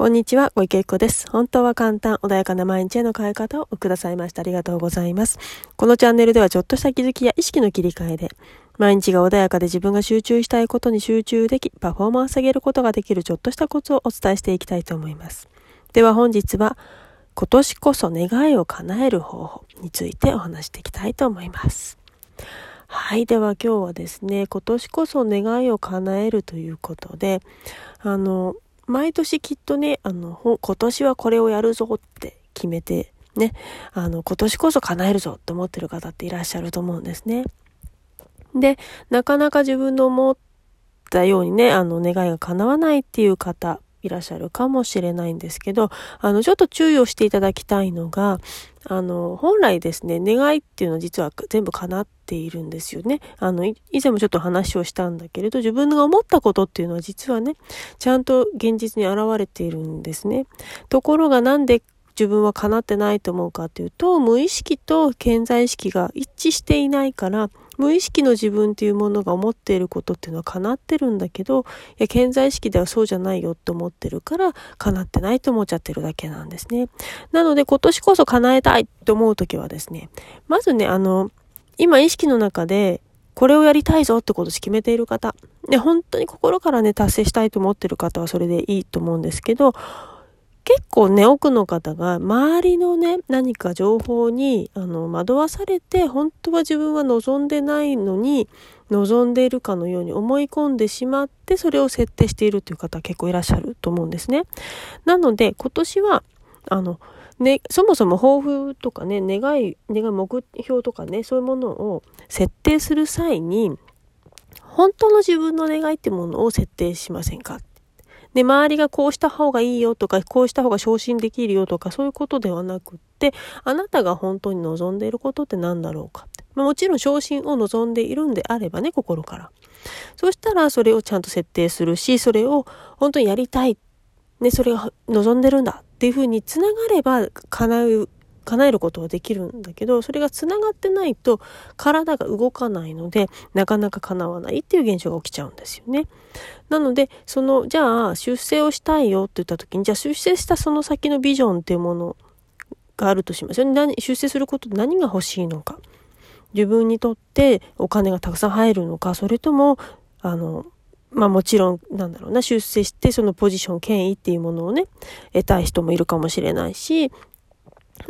こんにちは、小池子です。本当は簡単、穏やかな毎日への変え方をくださいました。ありがとうございます。このチャンネルではちょっとした気づきや意識の切り替えで、毎日が穏やかで自分が集中したいことに集中でき、パフォーマンス上げることができるちょっとしたコツをお伝えしていきたいと思います。では本日は、今年こそ願いを叶える方法についてお話していきたいと思います。はい。では今日はですね、今年こそ願いを叶えるということで、あの、毎年きっとね、あの、今年はこれをやるぞって決めて、ね、あの、今年こそ叶えるぞって思ってる方っていらっしゃると思うんですね。で、なかなか自分の思ったようにね、あの、願いが叶わないっていう方、いらっしゃるかもしれないんですけど、あの、ちょっと注意をしていただきたいのが、あの、本来ですね、願いっていうのは実は全部叶っているんですよね。あの、以前もちょっと話をしたんだけれど、自分が思ったことっていうのは実はね、ちゃんと現実に現れているんですね。ところがなんで自分は叶ってないと思うかっていうと、無意識と健在意識が一致していないから、無意識の自分っていうものが思っていることっていうのは叶ってるんだけど、いや、健在意識ではそうじゃないよって思ってるから、叶ってないと思っちゃってるだけなんですね。なので、今年こそ叶えたいと思うときはですね、まずね、あの、今意識の中で、これをやりたいぞってことを決めている方。で、本当に心からね、達成したいと思ってる方はそれでいいと思うんですけど、結構ね、多くの方が周りのね、何か情報にあの惑わされて、本当は自分は望んでないのに、望んでいるかのように思い込んでしまって、それを設定しているという方結構いらっしゃると思うんですね。なので、今年は、あの、ね、そもそも抱負とかね、願い、願い目標とかね、そういうものを設定する際に、本当の自分の願いってものを設定しませんか？で、周りがこうした方がいいよとか、こうした方が昇進できるよとか、そういうことではなくって、あなたが本当に望んでいることって何だろうか。ま、もちろん昇進を望んでいるんであればね、心から。そしたら、それをちゃんと設定するし、それを本当にやりたい。ね、それを望んでるんだっていうふうにつながれば叶う叶えることはできるんだけど、それが繋がってないと体が動かないので、なかなか叶わないっていう現象が起きちゃうんですよね。なので、その、じゃあ、出世をしたいよって言った時に、じゃあ出世したその先のビジョンっていうものがあるとしますよね。何出世することで何が欲しいのか。自分にとってお金がたくさん入るのか、それとも、あの、まあもちろん、なんだろうな、出世してそのポジション、権威っていうものをね、得たい人もいるかもしれないし、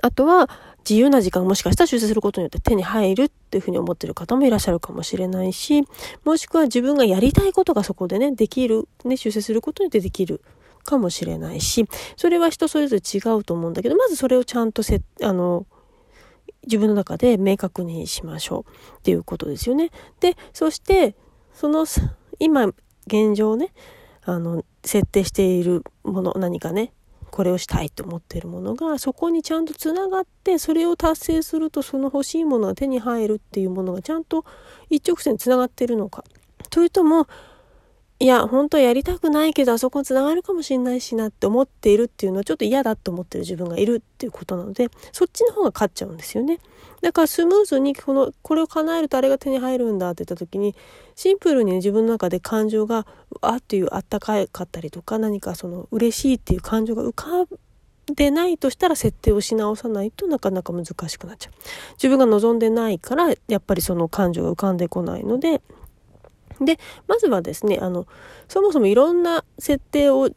あとは、自由な時間もしかしたら出世することによって手に入るっていうふうに思ってる方もいらっしゃるかもしれないし、もしくは自分がやりたいことがそこでね、できる、ね、出世することによってできるかもしれないし、それは人それぞれ違うと思うんだけど、まずそれをちゃんとせ、あの、自分の中で明確にしましょうっていうことですよね。で、そして、その、今、現状ね、あの、設定しているもの、何かね、これをしたいと思っているものがそこにちゃんとつながってそれを達成するとその欲しいものが手に入るっていうものがちゃんと一直線つながってるのか。というともいや本当やりたくないけどあそこにつながるかもしれないしなって思っているっていうのはちょっと嫌だと思ってる自分がいるっていうことなのでそっちの方が勝っちゃうんですよね。だからスムーズにこのこれを叶えるとあれが手に入るんだって言った時にシンプルに、自分の中で感情があっていうあったかかったりとか何かその嬉しいっていう感情が浮かでないとしたら設定をし直さないとなかなか難しくなっちゃう。自分が望んでないからやっぱりその感情が浮かんでこないのででまずはですねあのそもそもいろんな設定を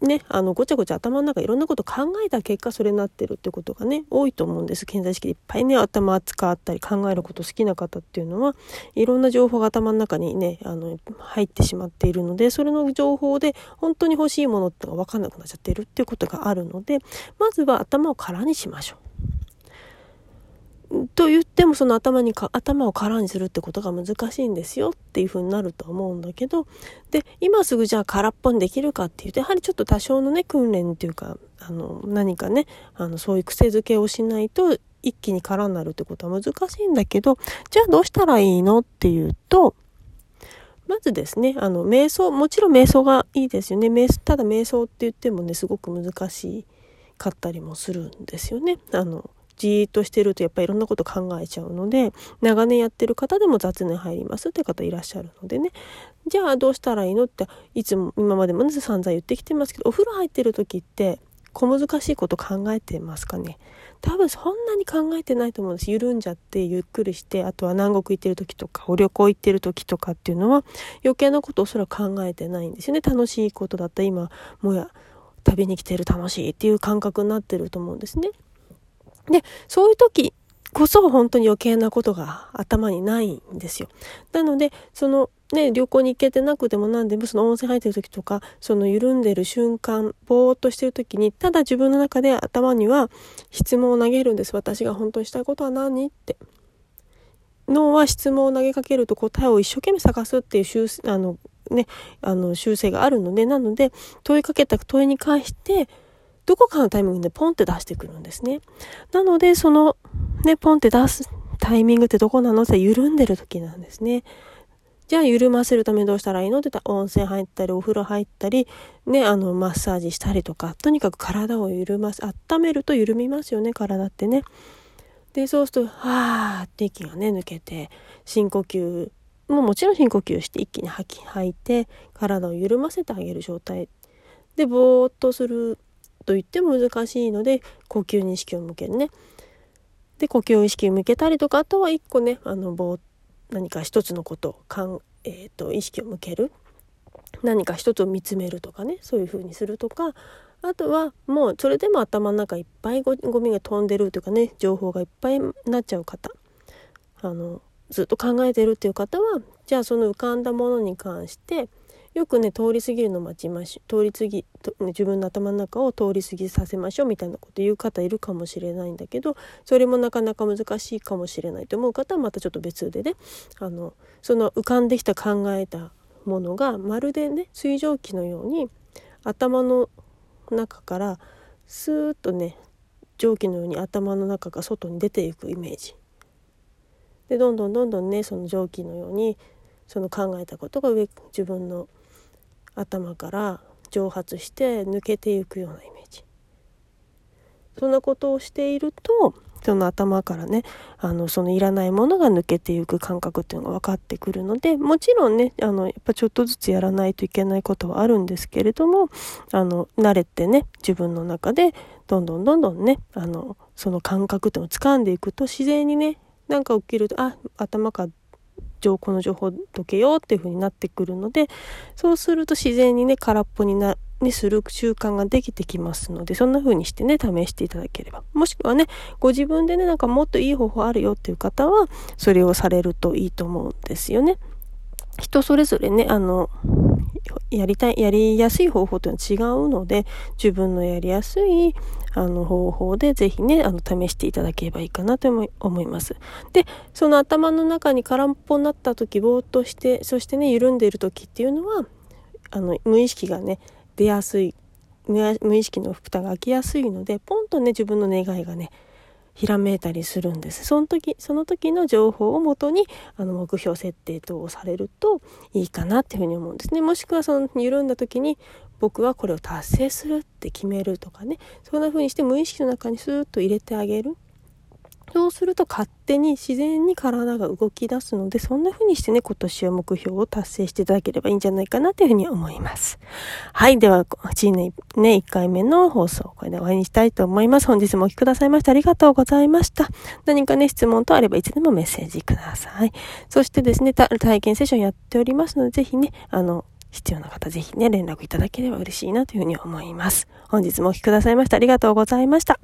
ね、あの、ごちゃごちゃ頭の中いろんなこと考えた結果それになってるってことがね、多いと思うんです。健在意識でいっぱいね、頭扱ったり考えること好きな方っていうのは、いろんな情報が頭の中にね、あの、入ってしまっているので、それの情報で本当に欲しいものってのが分かんなくなっちゃってるっていうことがあるので、まずは頭を空にしましょう。と言ってもその頭にか頭を空にするってことが難しいんですよっていうふうになると思うんだけどで今すぐじゃあ空っぽにできるかっていうとやはりちょっと多少のね訓練っていうかあの何かねあのそういう癖づけをしないと一気に空になるってことは難しいんだけどじゃあどうしたらいいのっていうとまずですね、あの、瞑想、もちろん瞑想がいいですよね。瞑ただ瞑想って言ってもね、すごく難しかったりもするんですよね。あの、じーっとしてるとやっぱりいろんなこと考えちゃうので長年やってる方でも雑念入りますって方いらっしゃるのでね。じゃあどうしたらいいのっていつも今までもね散々言ってきてますけどお風呂入ってる時って小難しいこと考えてますかね？多分そんなに考えてないと思うんです。緩んじゃってゆっくりしてあとは南国行ってる時とかお旅行行ってる時とかっていうのは余計なことをそれは考えてないんですよね。楽しいことだった今もうや旅に来てる楽しいっていう感覚になってると思うんですね。でそういう時こそ本当に余計なことが頭にないんですよ。なのでそのね、旅行に行けてなくても何でもその温泉入ってる時とかその緩んでる瞬間ぼーっとしてる時にただ自分の中で頭には質問を投げるんです。私が本当にしたいことは何って。脳は質問を投げかけると答えを一生懸命探すっていう習あの、ね、あの習性があるのでなので問いかけた問いに関してどこかのタイミングでポンって出してくるんですね。なのでそのねポンって出すタイミングってどこなのって緩んでる時なんですね。じゃあ緩ませるためにどうしたらいいのって言ったら温泉入ったりお風呂入ったりねあのマッサージしたりとかとにかく体を緩ませ温めると緩みますよね体ってねでそうするとはーって息がね抜けて深呼吸ももちろん深呼吸して一気に吐き吐いて体を緩ませてあげる状態でぼーっとすると言っても難しいので呼吸に意識を向けるね。で呼吸意識を向けたりとかあとは一個ねあのぼーっ何か一つのことをかん、えーと、意識を向ける。何か一つを見つめるとかねそういうふうにするとか。あとはもうそれでも頭の中いっぱいゴミが飛んでるというかね情報がいっぱいになっちゃう方。あのずっと考えてるっていう方はじゃあその浮かんだものに関してよくね通り過ぎるの待ちまし通り過ぎ、自分の頭の中を通り過ぎさせましょうみたいなこと言う方いるかもしれないんだけどそれもなかなか難しいかもしれないと思う方はまたちょっと別でねあのその浮かんできた考えたものがまるでね水蒸気のように頭の中からスーッとね蒸気のように頭の中が外に出ていくイメージ。でどんどんどんどんねその蒸気のようにその考えたことが上自分の頭から蒸発して抜けていくようなイメージ。そんなことをしているとその頭からねあのそのいらないものが抜けていく感覚っていうのが分かってくるのでもちろんねあのやっぱちょっとずつやらないといけないことはあるんですけれどもあの慣れてね自分の中でどんどんどんどんねあのその感覚っていうのを掴んでいくと自然にねなんか起きるとあ頭からこの情報解けようっていう風になってくるのでそうすると自然にね空っぽになにする習慣ができてきますのでそんな風にしてね試していただければもしくはねご自分でねなんかもっといい方法あるよっていう方はそれをされるといいと思うんですよね。人それぞれねあのやりたい、やりやすい方法というのは違うので、自分のやりやすい、あの、方法でぜひね、あの、試していただければいいかなと思います。で、その頭の中に空っぽになった時、ぼーっとして、そしてね、緩んでいる時っていうのは、あの、無意識がね、出やすい、無意識の蓋が開きやすいので、ポンとね、自分の願いがね、ひらめいたりするんです。その時、その時の情報をもとに、あの、目標設定等をされるといいかなっていうふうに思うんですね。もしくはその緩んだ時に、僕はこれを達成するって決めるとかね、そんな風にして無意識の中にスーッと入れてあげる。そうすると勝手に自然に体が動き出すので、そんな風にしてね、今年は目標を達成していただければいいんじゃないかなというふうに思います。はい。では、1年ね、1回目の放送、これで終わりにしたいと思います。本日もお聴きくださいましてありがとうございました。何かね、質問とあればいつでもメッセージください。そしてですね、体験セッションやっておりますので、ぜひね、あの、必要な方ぜひね、連絡いただければ嬉しいなというふうに思います。本日もお聴きくださいましてありがとうございました。